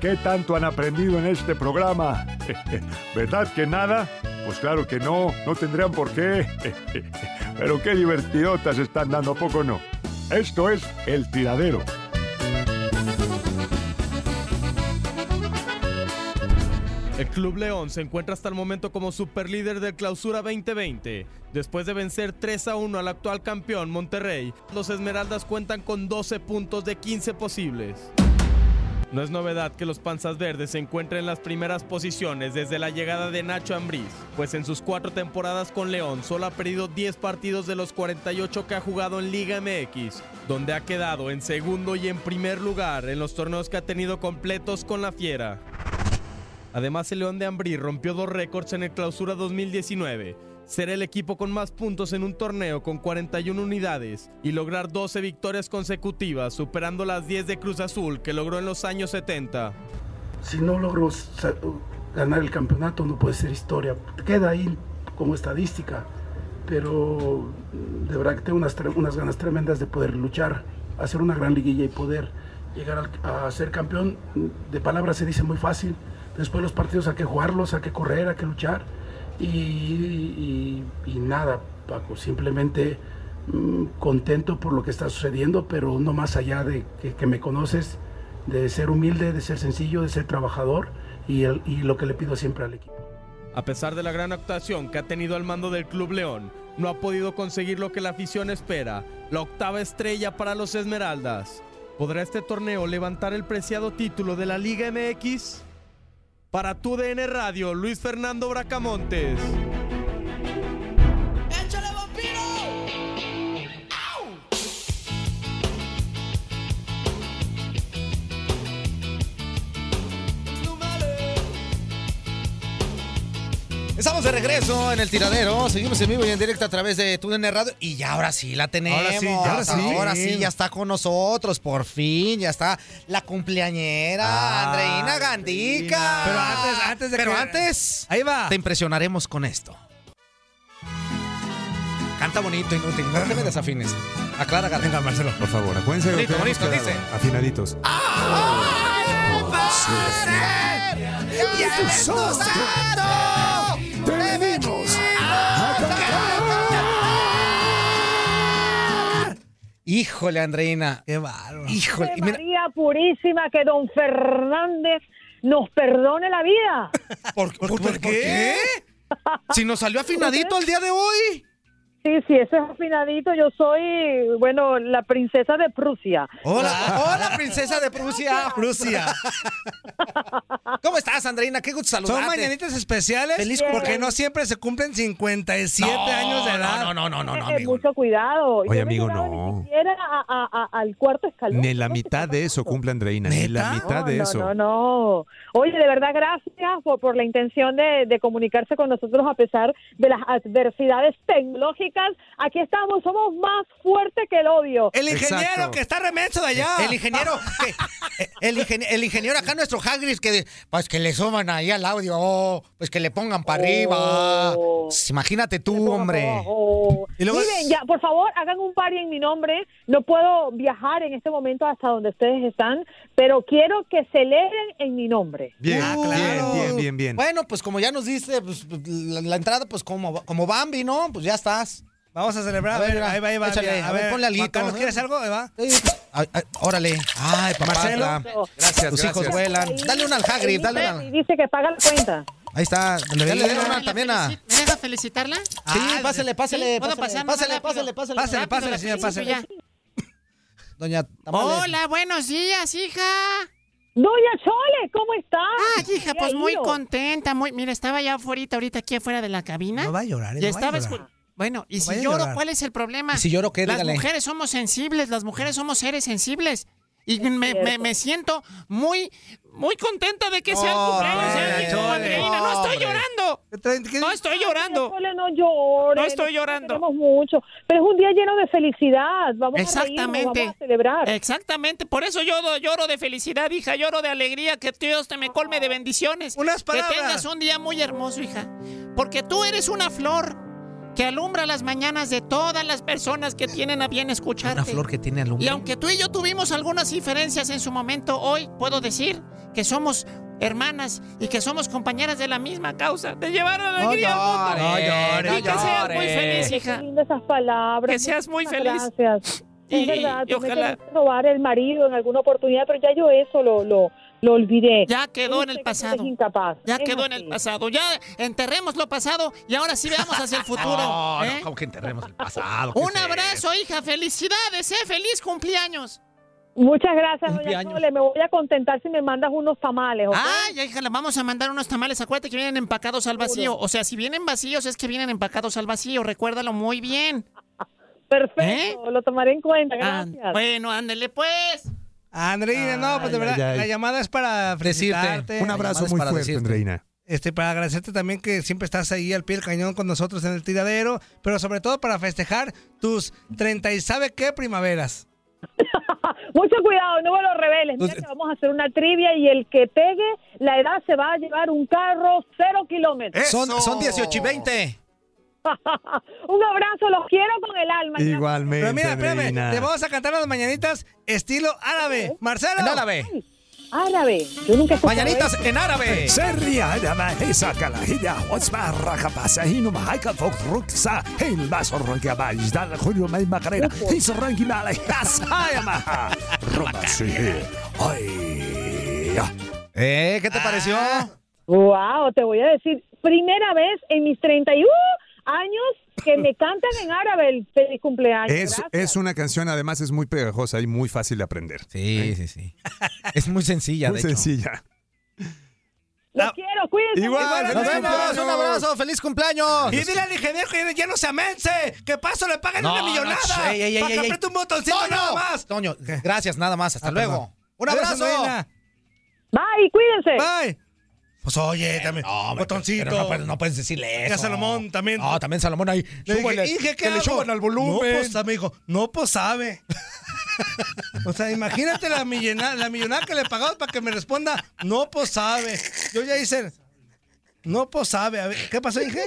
¿Qué tanto han aprendido en este programa? ¿Verdad que nada? Pues claro que no, no tendrían por qué. Pero qué divertidotas están dando, ¿a poco no? Esto es El Tiradero. El Club León se encuentra hasta el momento como superlíder del Clausura 2020. Después de vencer 3 a 1 al actual campeón Monterrey, los Esmeraldas cuentan con 12 puntos de 15 posibles. No es novedad que los Panzas Verdes se encuentren en las primeras posiciones desde la llegada de Nacho Ambriz, pues en sus cuatro temporadas con León solo ha perdido 10 partidos de los 48 que ha jugado en Liga MX, donde ha quedado en segundo y en primer lugar en los torneos que ha tenido completos con la Fiera. Además, el León de Ambrí rompió dos récords en el Clausura 2019. Ser el equipo con más puntos en un torneo con 41 unidades y lograr 12 victorias consecutivas, superando las 10 de Cruz Azul que logró en los años 70. Si no logro ganar el campeonato, no puede ser historia. Queda ahí como estadística, pero mm, de verdad que tengo unas, ganas tremendas de poder luchar, hacer una gran liguilla y poder llegar al- a ser campeón. De palabras se dice muy fácil, después los partidos hay que jugarlos, hay que correr, hay que luchar. Y, nada, Paco, simplemente mm, contento por lo que está sucediendo, pero no más allá de que, me conoces, de ser humilde, de ser sencillo, de ser trabajador y lo que le pido siempre al equipo. A pesar de la gran actuación que ha tenido al mando del Club León, no ha podido conseguir lo que la afición espera, la octava estrella para los Esmeraldas. ¿Podrá este torneo levantar el preciado título de la Liga MX? Para tu DN Radio, Luis Fernando Bracamontes. Estamos de regreso en el tiradero. Seguimos en vivo y en directo a través de TUDN Radio. Y ya ahora sí la tenemos. Ahora sí, ya ahora sí. Ahora sí, ya está con nosotros. Por fin, ya está la cumpleañera, Ah, Andreina Gandica. Pero antes- antes de Pero que- antes, Ahí va. te impresionaremos con esto. Canta bonito, inútil. No te me desafines. Aclara, García. Venga, Marcelo, por favor, acuérdense Bonito, bonito, dice. Afinaditos. ¡Tenemos! Híjole, Andreina. Qué bárbaro. Híjole. mira, María Purísima, que don Fernández nos perdone la vida. ¿por, por- por qué? Si nos salió afinadito el día de hoy. Sí, sí, eso es afinadito. Yo soy, bueno, la princesa de Prusia. Hola, hola, princesa de Prusia. Prusia. ¿Cómo estás, Andreina? Qué gusto saludarte. Son mañanitas especiales Feliz porque no siempre se cumplen 57 No, años de edad. No, no, no, no, no, Eh, amigo. mucho cuidado. Oye, Yo no amigo, no. Ni siquiera a- a- a- al cuarto escalón. Ni la No mitad de eso cumple Andreina, ni la mitad de no, eso. No, no, Oye, de verdad, gracias por, por la intención de, de comunicarse con nosotros a pesar de las adversidades tecnológicas. Aquí estamos, somos más fuertes que el odio. El ingeniero Exacto. que está remenso de allá. El ingeniero que El, ingen- el ingeniero acá, nuestro Hagrid, que pues que le suban ahí al audio, oh, pues que le pongan para arriba. Pues, Imagínate tú, hombre. Oh. Y luego- Miren, ya, por favor, hagan un party en mi nombre. No puedo viajar en este momento hasta donde ustedes están, pero quiero que celebren en mi nombre. Bien, Ah, bien, claro. bien, bien, bien. Bueno, pues como ya nos diste pues, la, la entrada, pues como, como Bambi, ¿no? Pues ya estás. Vamos a celebrar. A A ver, ahí va, ahí va. échale, a ver, ponle Juan Carlos, ¿eh? ¿quieres algo? Ahí va. Sí, ay, ay, órale. Ay, papá. Marcelo. Gracias, Tus hijos vuelan. Dale una al Hagrid, dale una. Y dice que paga la cuenta. Ahí está. Dale, dale una también a. ¿Me deja felicitarla? Sí, pásele, pásele, ¿Sí? ¿Puedo pásele, pásele. Pásele, Rápido, pásele, la señor, ya. Doña Tamales. Hola, buenos días, hija. Doña Chole, ¿cómo está? Ah, hija, pues muy contenta, muy... Mira, estaba ya afuera, ahorita aquí afuera de la cabina. No va a llorar, Y no va a estaba llorar. Bueno, y No si lloro. ¿cuál es el problema? ¿Y si lloro qué? Las Dígale. mujeres somos sensibles, las mujeres somos seres sensibles. Y me, me- me siento muy, muy contenta de que sea el Oh, cumpleaños de mi. No estoy llorando. No estoy llorando. No. No estoy llorando. queremos mucho. Pero es un día lleno de felicidad. Vamos a reírnos, Exactamente. vamos a celebrar. Exactamente. Por eso yo lloro de felicidad, hija. Lloro de alegría. Que Dios te me colme de bendiciones. Unas palabras. Que tengas un día muy hermoso, hija. Porque tú eres una flor que alumbra las mañanas de todas las personas que tienen a bien escucharte. Una flor que tiene alumbre. Y aunque tú y yo tuvimos algunas diferencias en su momento, hoy puedo decir que somos hermanas y que somos compañeras de la misma causa, de llevar alegría al mundo. No llore, y que no seas muy feliz, Qué hija. lindas esas palabras. Que seas muy feliz. Gracias. Y- es verdad, y tú me ojalá- querías robar el marido en alguna oportunidad, pero ya yo eso lo, lo, lo olvidé. Ya quedó en el pasado. incapaz. Ya Es quedó en el pasado. Ya enterremos lo pasado y ahora sí veamos hacia el futuro. No, ¿eh? no, como que enterremos el pasado. ¿qué Un es abrazo, hija. Felicidades, ¿eh? Feliz cumpleaños. Muchas gracias, doña. Chole. Me voy a contentar si me mandas unos tamales, ¿ok? Ay, hija, le vamos a mandar unos tamales. Acuérdate que vienen empacados al vacío. O sea, si vienen vacíos, es que vienen empacados al vacío. Recuérdalo muy bien. Perfecto, lo tomaré en cuenta. Ah, Gracias. bueno, ándele pues. Andreina, no, pues de verdad, ay, ay. la llamada es para Decirte. felicitarte. Un abrazo muy fuerte, decirte. Andreina. Este, para agradecerte también que siempre estás ahí al pie del cañón con nosotros en el tiradero, pero sobre todo para festejar tus 30 y sabe qué primaveras. Mucho cuidado, no me lo reveles. Mira que vamos a hacer una trivia y el que pegue la edad se va a llevar un carro cero kilómetros. Son, son 18 y 20. Un abrazo, los quiero con el alma. Igualmente. Pero mira, espérame, te vamos a cantar las mañanitas estilo árabe. ¿Qué? Marcelo. En árabe. Árabe. Yo nunca he Mañanitas en árabe. Serria árabe, esa calajilla, Osmar Rajapasa, Hino Mahaika Fok Ruxa, El Vaso Ronquia Valls, Dal Julio May Macarena, Hizo Ronqui Mala, Hasa Yamaha, Roma Sige, Ay. Eh, ¿qué te pareció? Ah, wow, te voy a decir, primera vez en mis 31 años que me cantan en árabe el feliz cumpleaños. Es, es una canción, además es muy pegajosa y muy fácil de aprender. Sí, sí, sí. Es muy sencilla, Muy de hecho. sencilla. Los quiero, cuídense. Igual. Nos vemos, un abrazo, feliz cumpleaños. Y dile al ingeniero que ya no se amense. Que paso le paguen No, una no, millonada. ey, ey, ey, para que ey, apriete un botoncito Toño, nada más. Toño, gracias, nada más. Hasta Ah, luego. perdón. Un abrazo. Bye, cuídense. Bye. Pues oye, también. No, hombre, botoncito. pero no, puedes, no puedes decirle eso. Salomón también. No, también Salomón ahí. Le dije, súbele, "Inge, ¿qué que le hago?" suban al No, volumen. pues, amigo, no, pues sabe. O sea, imagínate la millonada, la millonada que le pagamos para que me responda, no, pues sabe. Yo ya hice, no, pues sabe. A ver, ¿Qué pasó, Inge?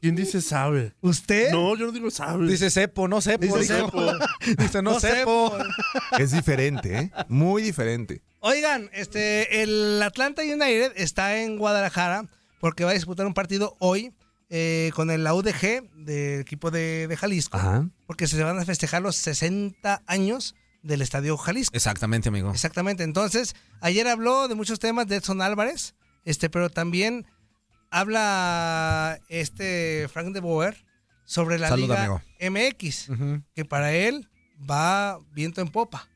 ¿Quién dice sabe? ¿Usted? No, yo no digo sabe. Dice Cepo, no Cepo. Dice dijo. Cepo. Dice no, No Cepo. Es diferente, ¿eh? Muy diferente. Oigan, este, el Atlanta United está en Guadalajara porque va a disputar un partido hoy eh, con el la UDG del equipo de, de Jalisco. Ajá. Porque se van a festejar los 60 años del Estadio Jalisco. Exactamente, amigo. Exactamente. Entonces, ayer habló de muchos temas de Edson Álvarez, este, pero también habla este Frank de Boer sobre la Salud, Liga amigo. MX, que para él va viento en popa.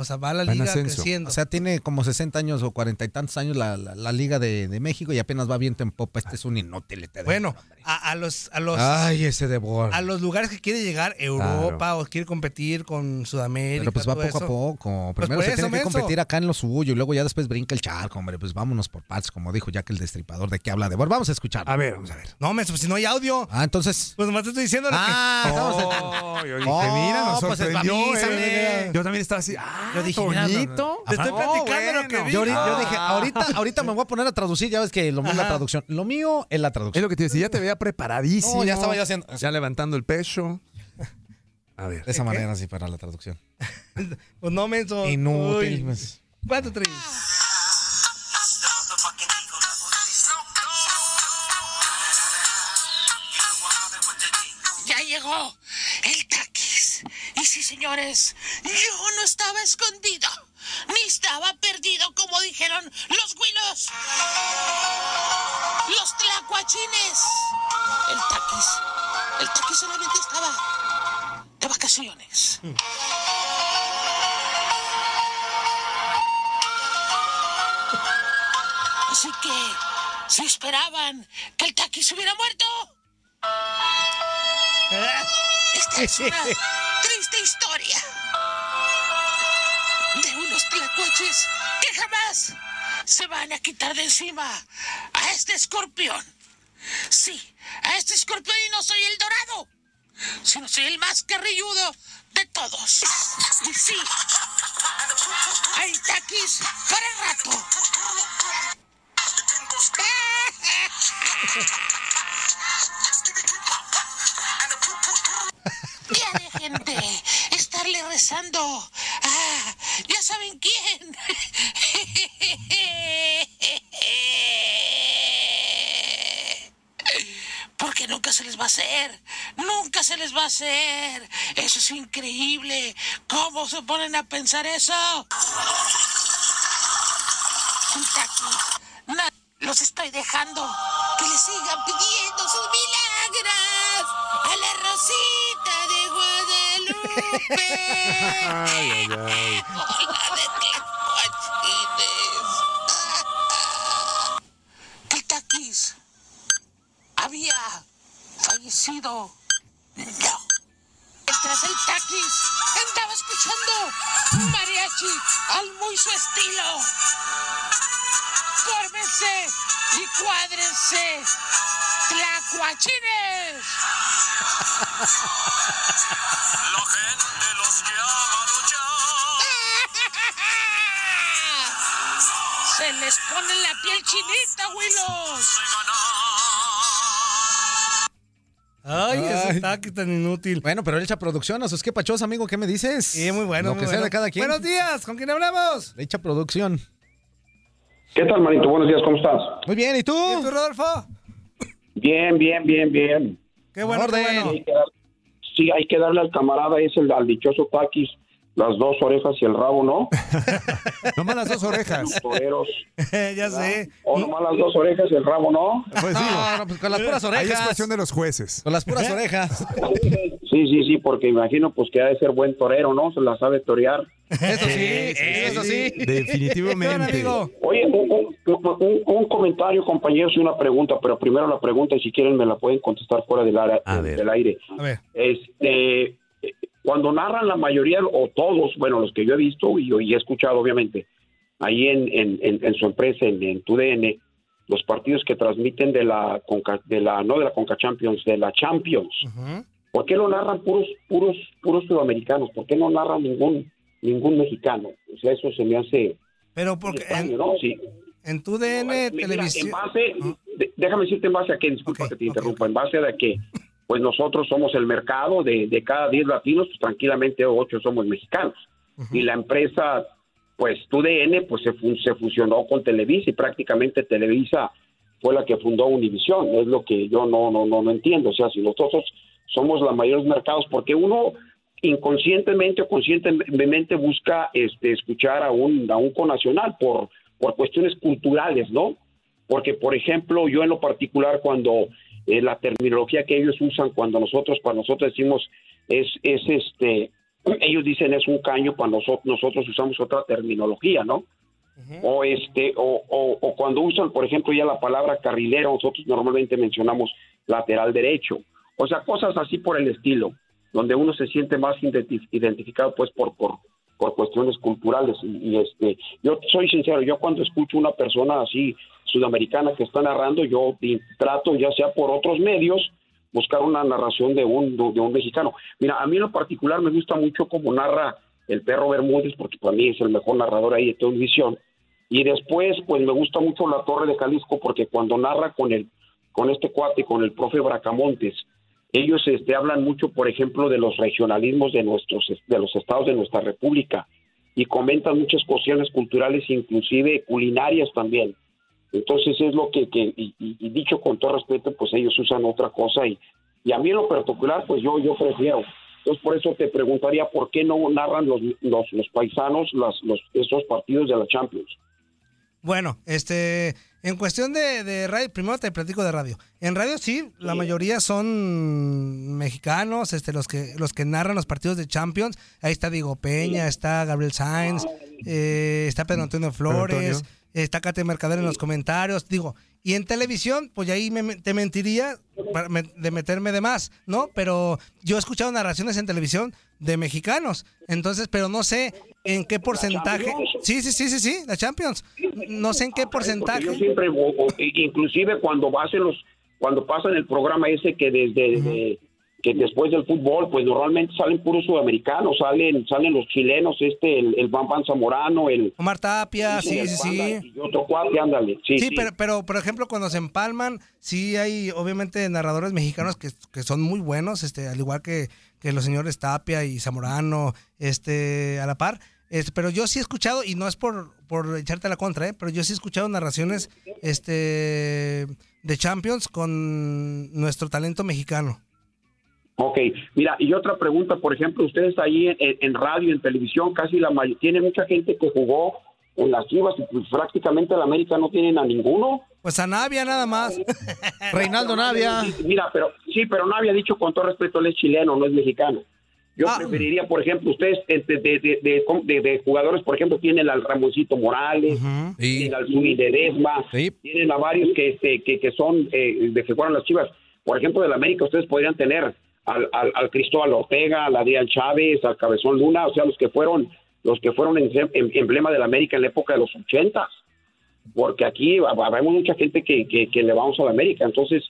O sea, va la Va liga creciendo. O sea, tiene como 60 años o 40 y tantos años la, la- la Liga de, de México y apenas va viento en popa. Este es un inútil. este bueno, a, a los a los Ay, ese de a los lugares que quiere llegar, Europa o quiere competir con Sudamérica. Pero pues va poco a poco. Pues Primero se eso, tiene que menso. competir acá en lo suyo y luego ya después brinca el charco, hombre. Pues vámonos por partes, como dijo Jack el Destripador. ¿De qué habla de Boer? Vamos a escuchar. A ver, vamos a ver. No, menso, pues, si no hay audio. Ah, entonces. Pues nomás te estoy diciendo lo Ah, que... estamos en- Oh, Oh, mira, nos pues. ¿eh? Yo también estaba así. Ah, Yo dije, Toñito. Te estoy Ah, platicando lo que vi. Yo, dije, Ah. ahorita, ahorita me voy a poner a traducir, ya ves que lo mío es la traducción. Lo mío es la Es traducción. lo que te decía, ya te veía preparadísimo. No, ya estaba yo haciendo- Ya levantando el pecho. A ver. De esa manera, así para la traducción. Pues no, menso. Inútil. Pues. Señores, yo no estaba escondido, ni estaba perdido como dijeron los güilos. Los tlacuachines. El taquis. El taquis solamente estaba de vacaciones. Así que, si esperaban que el taquis hubiera muerto, esta es una de unos tlacuaches que jamás se van a quitar de encima a este escorpión. Sí, a este escorpión y no soy el dorado, sino soy el más carrilludo de todos. Y sí, hay taquis para el rato. Ya dejen de estarle rezando. Ya saben quién. Porque nunca se les va a hacer. Nunca se les va a hacer. Eso es increíble. ¿Cómo se ponen a pensar eso? Los estoy dejando que le sigan pidiendo sus milagros a la Rosita Guadalupe. Ay, ay, ay. Hola de tlacuachines. El taquis había fallecido. No. Tras el taquis andaba escuchando mariachi al muy su estilo. Fórmense y cuádrense, tlacuachines. La gente los llama Se les pone la piel chinita, Willos. Ay, ese Ay. taquis tan inútil. Bueno, pero él echa producción. ¿Es qué pachos, amigo? ¿Qué me dices? Sí, muy bueno. Lo muy que sea de cada quien. Buenos días, ¿con quién hablamos? Le echa producción. ¿Qué tal, manito? Buenos días, ¿cómo estás? Muy bien, ¿y tú? ¿Y tú, Rodolfo? Bien, bien, bien, bien. Qué bueno, qué Orden. bueno. Hay que dar- sí, hay que darle al camarada ese, al dichoso Taquis, las dos orejas y el rabo, ¿no? Nomás las dos orejas. Los toreros. ya sé. O nomás las dos orejas y el rabo, ¿no? Pues sí. No, no, pues con las puras Ahí es orejas. cuestión de los jueces. Con las puras orejas. Sí, sí, sí, porque imagino pues que ha de ser buen torero, ¿no? Se la sabe torear. Eso sí, eso sí. ¿Qué onda, Definitivamente. Oye, un, un- un- un comentario, compañeros, y una pregunta, pero primero la pregunta, y si quieren me la pueden contestar fuera del, ara- A ver. del aire. A ver. Este, eh, cuando narran la mayoría, o todos, bueno, los que yo he visto y, y he escuchado, obviamente, ahí en, en, en- en su empresa, en, en TUDN, los partidos que transmiten de la, Conca- de la, no de la Conca Champions, de la Champions. ¿por qué lo narran puros, puros, puros sudamericanos? ¿Por qué no narran ningún, ningún mexicano? O sea, eso se me hace Pero porque extraño, en, ¿no? Sí. en tu DN televisión. En base, déjame decirte en base a que, disculpa que te interrumpa, en base a que pues nosotros somos el mercado de, de cada 10 latinos, pues tranquilamente 8 somos mexicanos. Y la empresa, pues TUDN, pues se, se fusionó con Televisa y prácticamente Televisa fue la que fundó Univisión. Es lo que yo no, no, no, no entiendo. O sea, si nosotros somos los mayores mercados, porque uno inconscientemente o conscientemente busca este, escuchar a un, a un conacional por, por cuestiones culturales, ¿no? Porque, por ejemplo, yo en lo particular, cuando eh, la terminología que ellos usan, cuando nosotros, para nosotros decimos, es, es este, ellos dicen es un caño, para nosotros, nosotros usamos otra terminología, ¿no? O este, o, o, o cuando usan, por ejemplo, ya la palabra carrilero, nosotros normalmente mencionamos lateral derecho. O sea, cosas así por el estilo, donde uno se siente más identi- identificado, pues, por, por, por cuestiones culturales. Y, este, yo soy sincero, yo cuando escucho una persona así sudamericana que está narrando, yo trato, ya sea por otros medios, buscar una narración de un, de un mexicano. Mira, a mí en lo particular me gusta mucho cómo narra el perro Bermúdez, porque para mí es el mejor narrador ahí de televisión. Y después, pues me gusta mucho la Torre de Jalisco, porque cuando narra con el, con este cuate, con el profe Bracamontes, ellos este, hablan mucho, por ejemplo, de los regionalismos de nuestros, de los estados de nuestra república y comentan muchas cuestiones culturales, inclusive culinarias también. Entonces es lo que, y dicho con todo respeto, pues ellos usan otra cosa y, y a mí en lo particular, pues yo, yo prefiero. Entonces por eso te preguntaría por qué no narran los, los, los paisanos las, los, esos partidos de la Champions. Bueno, este, en cuestión de, de radio, primero te platico de radio. En radio sí, la mayoría son mexicanos, este, los que los que narran los partidos de Champions. Ahí está Diego Peña, está Gabriel Sainz, eh, está Pedro Antonio Flores, está Kate Mercader en los comentarios. Digo, y en televisión, pues ahí me, te mentiría para me- de meterme de más, ¿no? Pero yo he escuchado narraciones en televisión de mexicanos, entonces, pero no sé en qué porcentaje. Sí, sí, sí, sí, sí, la Champions. No sé en qué porcentaje. Yo siempre, inclusive cuando hacen los, cuando pasan el programa ese que desde de- que después del fútbol, pues normalmente salen puros sudamericanos, salen, salen los chilenos, este, el, el Bam Bam Zamorano, el Omar Tapia, sí, sí, sí. y otro cuate, ándale. Sí, Sí, sí. Pero, pero por ejemplo, cuando se empalman, sí hay obviamente narradores mexicanos que, que son muy buenos, este, al igual que, que los señores Tapia y Zamorano, este, a la par. Este, pero yo sí he escuchado, y no es por, por echarte la contra, ¿eh? pero yo sí he escuchado narraciones este, de Champions con nuestro talento mexicano. Ok, mira, y otra pregunta, por ejemplo, ustedes ahí en, en radio, en televisión, casi la mayoría, tiene mucha gente que jugó en las Chivas y pues prácticamente en América no tienen a ninguno. Pues a Navia nada más. Reinaldo Navia. Mira, pero sí, pero Navia ha dicho con todo respeto, él es chileno, no es mexicano. Yo Ah. preferiría, por ejemplo, ustedes eh, de, de, de, de- de- de jugadores, por ejemplo, tienen al Ramoncito Morales, tienen al Zuni de Desma, tienen a varios que, este, que, que son eh, de que jugaron las Chivas. Por ejemplo, del América, ustedes podrían tener al, al, al Cristóbal Ortega, al Adrián Chávez, al Cabezón Luna, o sea, los que fueron los que fueron en- emblema de la América en la época de los ochentas. Porque aquí vemos mucha gente que, que, que le vamos a la América, entonces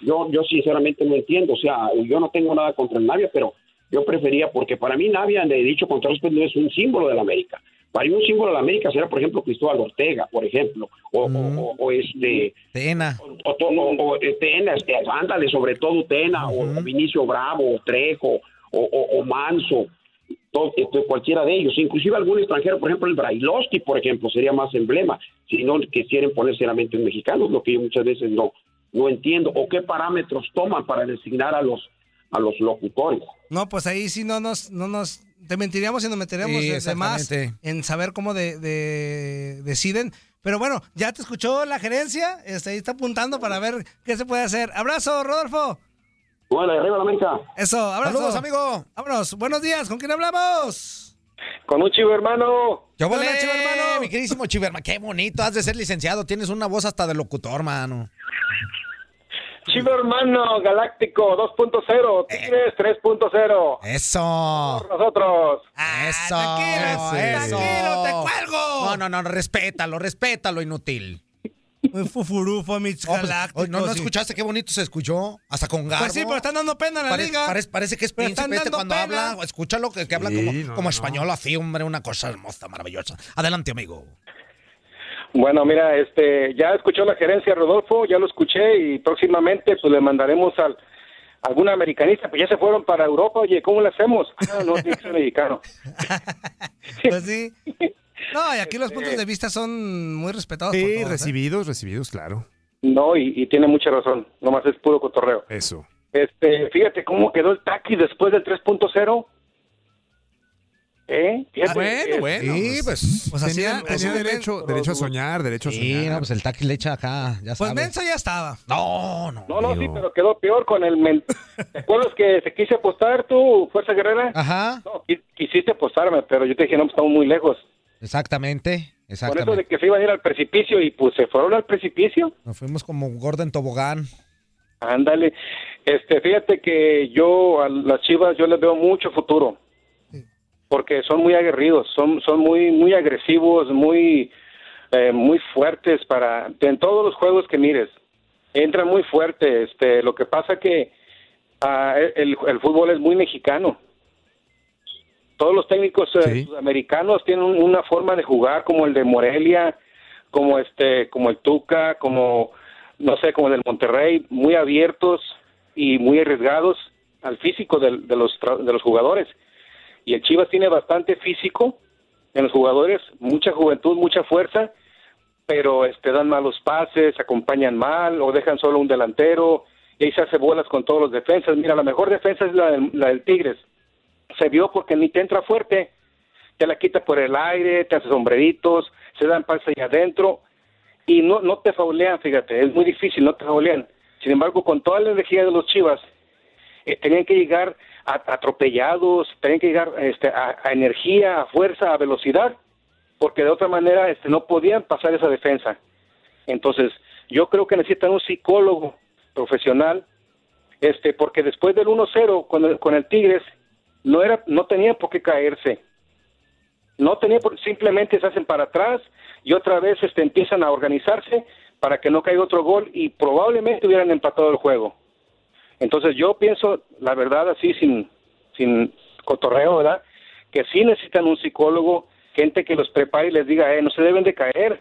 yo, yo sinceramente no entiendo, o sea, yo no tengo nada contra el Navia, pero yo prefería, porque para mí Navia, le he dicho con todo respeto, no es un símbolo de la América. Para un símbolo de la América será, por ejemplo, Cristóbal Ortega, por ejemplo, o, o- o- o este... Tena. O, o- eh, Tena, este, ándale, sobre todo Tena, o, o Vinicio Bravo, o Trejo, o, Manso, todo, este, cualquiera de ellos, inclusive algún extranjero, por ejemplo el Brailovsky, por ejemplo, sería más emblema, si no quisieran poner seriamente en mexicanos, lo que yo muchas veces no, no entiendo, o qué parámetros toman para designar a los, a los locutores. No, pues ahí sí no nos, no nos, te mentiríamos y nos meteríamos Sí, de- más en saber cómo de, de- deciden. Pero bueno, ya te escuchó la gerencia, este, ahí está apuntando para ver qué se puede hacer. Abrazo, Rodolfo. Bueno, arriba la América. Eso, abrazo. Saludos, amigo. Vámonos, buenos días, ¿con quién hablamos? Con un chivo hermano. Yo Hola, volé, chivo hermano. Mi queridísimo chivo hermano. Qué bonito, has de ser licenciado. Tienes una voz hasta de locutor, mano. Chivo hermano galáctico 2.0. Tigres 3.0. Eso. Nosotros. Eso. tranquilo, eso. tranquilo, te cuelgo. No, no, no, respétalo, respétalo, inútil. Fufurufo, mis No, pues, galácticos. oh, no, no escuchaste qué bonito se escuchó. Hasta con garbo. Pues sí, pero están dando pena en la Parece, liga. parece- parece que es Pero príncipe este cuando pena. habla. Escúchalo, que, que habla Sí, como, no, como no. español así, hombre, una cosa hermosa, maravillosa. Adelante, amigo. Bueno, mira, este, ya escuchó la gerencia Rodolfo, ya lo escuché y próximamente pues le mandaremos al algún americanista, pues ya se fueron para Europa, oye, ¿cómo le hacemos? Ah, no, tiene que ser mexicano. Pues sí. No, y aquí los puntos de vista son muy respetados. por Sí, ¿eh? recibidos, recibidos, claro. No, y, y tiene mucha razón, nomás es puro cotorreo. Eso. Este, fíjate cómo quedó el taqui después del 3.0. ¿Eh? Fíjate, bueno, eh, bueno. Sí, pues. Pues tenía hacía- tenía hacía- derecho, derecho a soñar, derecho a Sí, soñar. no, pues el taxi le echa acá, ya Pues. Mensa ya estaba. No, no. No, no, sí, pero quedó peor con el... men- ¿Te acuerdas que te quise apostar tú, Fuerza Guerrera? Ajá, No, qui- quisiste apostarme, pero yo te dije, no, pues, estamos muy lejos. exactamente, Con eso de exactamente. que se iban a ir al precipicio y pues se fueron al precipicio. Nos fuimos como gordo en tobogán. Ándale. Este, fíjate que yo a las Chivas yo les veo mucho futuro. Porque son muy aguerridos, son son muy muy agresivos, muy eh, muy fuertes para en todos los juegos que mires. Entran muy fuerte, este, lo que pasa que ah, el, el fútbol es muy mexicano. todos los técnicos eh, sudamericanos tienen un- una forma de jugar como el de Morelia, como este, como el Tuca, como no sé, como el del Monterrey, muy abiertos y muy arriesgados al físico del- de, los de los jugadores. Y el Chivas tiene bastante físico en los jugadores, mucha juventud, mucha fuerza, pero este dan malos pases, acompañan mal o dejan solo un delantero y ahí se hace bolas con todos los defensas. Mira, la mejor defensa es la del, la del Tigres. Se vio porque ni te entra fuerte, te la quita por el aire, te hace sombreritos, se dan pases ahí adentro y no, no te faulean, fíjate, es muy difícil, no te faulean. Sin embargo, con toda la energía de los Chivas, eh, tenían que llegar atropellados, tenían que llegar este, a, a energía, a fuerza, a velocidad, porque de otra manera este, no podían pasar esa defensa. Entonces, yo creo que necesitan un psicólogo profesional, este, porque después del 1-0 con el, con el Tigres, no era, no tenía por qué caerse. No tenía por, simplemente se hacen para atrás y otra vez este, empiezan a organizarse para que no caiga otro gol y probablemente hubieran empatado el juego. Entonces yo pienso, la verdad, así sin, sin cotorreo, ¿verdad? Que sí necesitan un psicólogo, gente que los prepare y les diga, eh, no se deben de caer.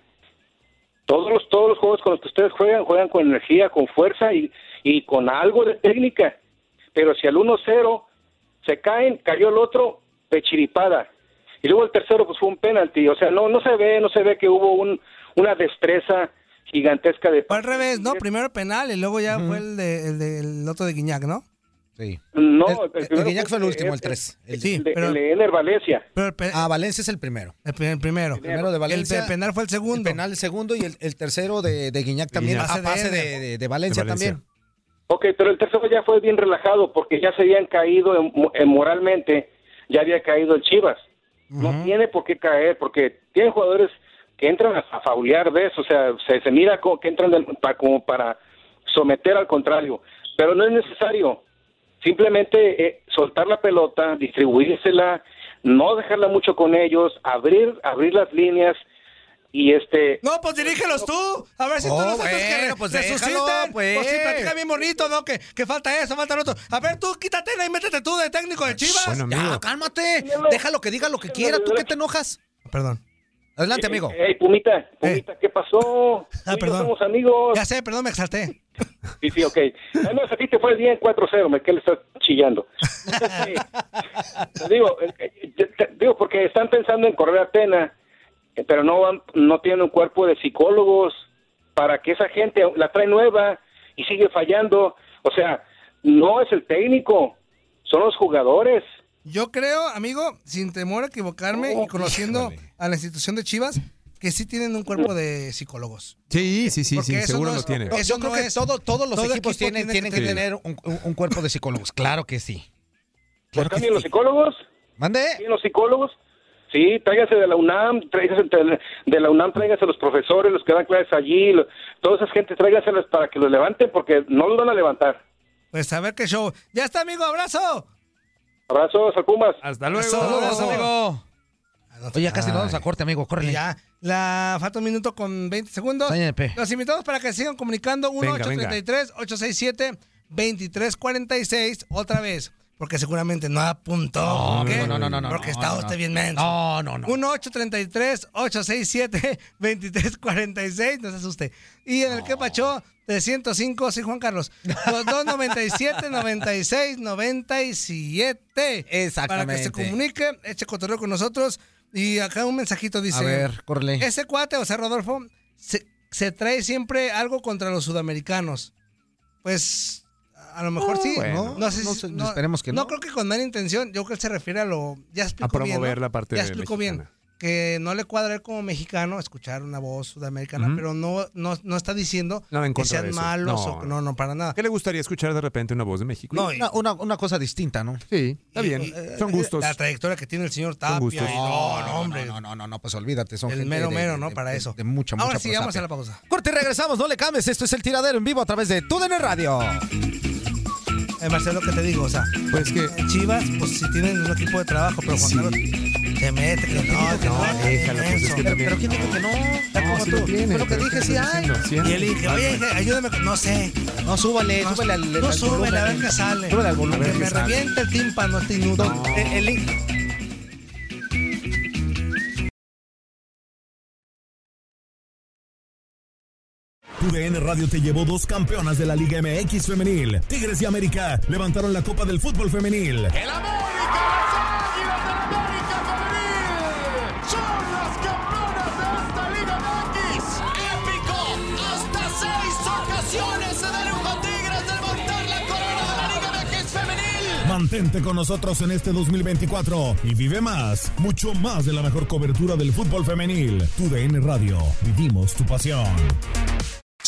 Todos los, todos los juegos con los que ustedes juegan, juegan con energía, con fuerza y, y con algo de técnica. Pero si al 1-0 se caen, cayó el otro de chiripada. Y luego el tercero pues fue un penalti. O sea, no, no se ve, no se ve que hubo un, una destreza gigantesca de... Fue al revés, ¿no? Primero penal y luego ya fue el, de, el, de- el otro de Guiñac, ¿no? Sí. No, El, el Guiñac fue el último, el 3. Sí, de, pero- el de Ener Valencia. Ah, Valencia es el primero. El, pri- el primero. El primero de Valencia. El pe- penal fue el segundo. El penal el segundo y el, el tercero de, de Guiñac también. Guiñac. A pase de, de- de Valencia, De Valencia. también. Ok, pero el tercero ya fue bien relajado porque ya se habían caído en- en moralmente, ya había caído el Chivas. No tiene por qué caer porque tienen jugadores que entran a, a faulear, ¿ves? O sea, se, se mira como que entran del- pa- como para someter al contrario, pero no es necesario. Simplemente eh, soltar la pelota, distribuírsela, no dejarla mucho con ellos, abrir, abrir las líneas y este No, pues dirígelos tú. A ver si tú Oh, los haces que bueno, pues resuciten. déjalo, pues. sí, platica bien bonito, ¿no? Que, que falta eso, falta lo otro. A ver, tú quítate y métete tú de técnico de Chivas. ya, cálmate. Déjalo que diga lo que quiera. ¿Tú qué te enojas? Perdón. Adelante, amigo. Ey, Pumita, Pumita, ¿qué pasó? Yo perdón. somos amigos. Ya sé, perdón, me exalté. Sí, sí, ok. Además, a ti te fue bien 4-0, me que le estás chillando. Te digo, eh, eh, te- te- digo, porque están pensando en correr a eh, pero no, van- no tienen un cuerpo de psicólogos para que esa gente la trae nueva y sigue fallando. O sea, no es el técnico, son los jugadores. Yo creo, amigo, sin temor a equivocarme y conociendo a la institución de Chivas, que sí tienen un cuerpo de psicólogos. Sí, sí, sí, sí, seguro no lo es- tiene. Eso Yo creo no que es- todo- todos los todo equipos equipo tienen, tiene tienen que que tener- un, cuerpo de psicólogos. Claro que sí. ¿Pues también los psicólogos? ¿Mande? ¿Sí, los psicólogos? Sí, tráiganse de la UNAM, tráiganse de de la UNAM, tráiganse los profesores, los que dan clases allí, lo- toda esa gente, tráiganselos para que los levanten, porque no los van a levantar. Pues a ver qué show. Ya está, amigo, abrazo. Abrazos al Pumas. Hasta Eso, abrazo, amigo. Oye, ya casi nos vamos a corte, amigo. Córrele. Ya, la falta un minuto con 20 segundos. El Los invitamos para que sigan comunicando Venga, 1-833-867-2346 otra vez. Porque seguramente no apuntó. No, no, no, no, no, Porque no, está usted no. bien menso. No, no, no. 1-833-867-2346. No se asuste. Y en el que pachó 305, sí, Juan Carlos. Los 297 96 97 Exactamente. Para que se comunique, eche cotorreo con nosotros. Y acá un mensajito dice: A ver, córrele. Ese cuate, o sea, Rodolfo, se, se trae siempre algo contra los sudamericanos. Pues. A lo mejor sí, bueno, ¿no? sé no si- sé, esperemos que no. creo que con mala intención. Yo creo que él se refiere a lo. Ya explicó bien. promover ¿no? la parte Ya de explicó bien. Que no le cuadra a como mexicano escuchar una voz sudamericana, pero no, no, no está diciendo Nada en que de sean eso. malos No, o no, no, para nada. ¿Qué le gustaría escuchar de repente una voz de México? No, Una, una, una cosa distinta, ¿no? Sí, está Y- bien. y- eh, Son gustos. La trayectoria que tiene el señor Son Tapia. gustos. y no, no, hombre. No, no, no, no, pues olvídate. Son El gente mero de- mero, ¿no? de- Para de- eso. De mucha, Ahora mucha sí, vamos a la pausa. Corte y regresamos, no le cambies. Esto es el tiradero en vivo a través de TUDN Radio. Eh, Marcelo, ¿qué te digo? O sea, Pues que. Chivas, pues si tienen un equipo de trabajo, pero Juan Sí. Carlos se mete, que no, que no, déjala, pues, es que menso. también- Pero ¿quién dijo que no? Está No, como sí tú. lo tiene, Fue lo que pero dije, ¿qué sí hay. Sí Y él dije, oye, dije, ayúdame, no sé. No, súbale, No, súbale al, al súbele, a ver qué sale. Súbele al volumen. Que me revienta el tímpano este inútil. El- el- Tu DN Radio te llevó dos campeonas de la Liga MX femenil. Tigres y América levantaron la Copa del Fútbol femenil. El América, las Águilas del América Femenil son las campeonas de esta Liga MX. Épico, hasta seis ocasiones se dieron con Tigres de levantar la corona de la Liga MX Femenil. Mantente con nosotros en este 2024 y vive más, mucho más de la mejor cobertura del fútbol femenil. Tu DN Radio, vivimos tu pasión.